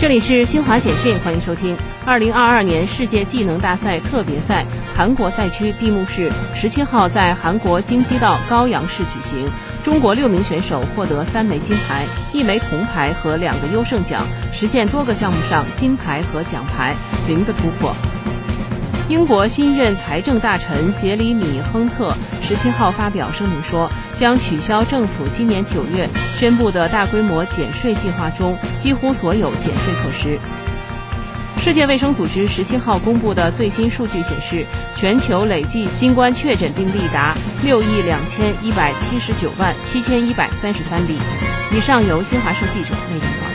这里是新华简讯，欢迎收听。二零二二年世界技能大赛特别赛韩国赛区闭幕式十七号在韩国京畿道高阳市举行。中国六名选手获得三枚金牌、一枚铜牌和两个优胜奖，实现多个项目上金牌和奖牌零的突破。英国新任财政大臣杰里米·亨特十七号发表声明说，将取消政府今年九月宣布的大规模减税计划中几乎所有减税措施。世界卫生组织十七号公布的最新数据显示，全球累计新冠确诊病例达六亿两千一百七十九万七千一百三十三例。以上由新华社记者为您报道。